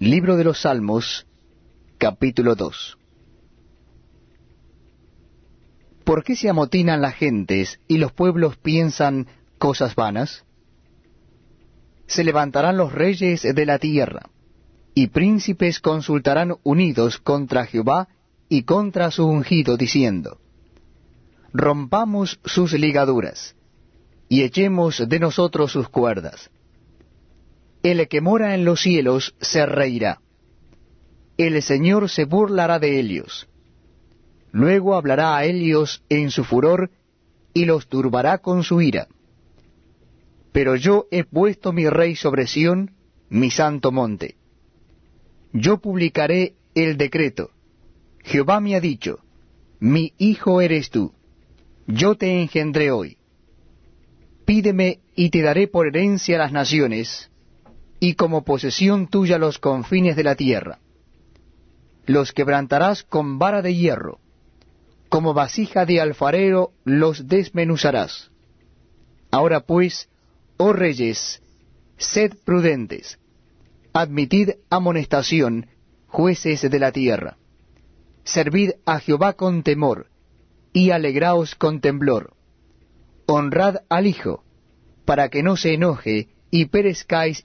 Libro de los Salmos, capítulo 2 ¿Por qué se amotinan las gentes y los pueblos piensan cosas vanas? Se levantarán los reyes de la tierra, y príncipes consultarán unidos contra Jehová y contra su ungido, diciendo, Rompamos sus ligaduras, y echemos de nosotros sus cuerdas. El que mora en los cielos se reirá. El Señor se burlará de ellos. Luego hablará a ellos en su furor, y los turbará con su ira. Pero yo he puesto mi rey sobre Sión, mi santo monte. Yo publicaré el decreto. Jehová me ha dicho, mi hijo eres tú, yo te engendré hoy. Pídeme y te daré por herencia las naciones, y como posesión tuya los confines de la tierra. Los quebrantarás con vara de hierro, como vasija de alfarero los desmenuzarás. Ahora pues, oh reyes, sed prudentes, admitid amonestación, jueces de la tierra. Servid a Jehová con temor, y alegraos con temblor. Honrad al Hijo, para que no se enoje y perezcáis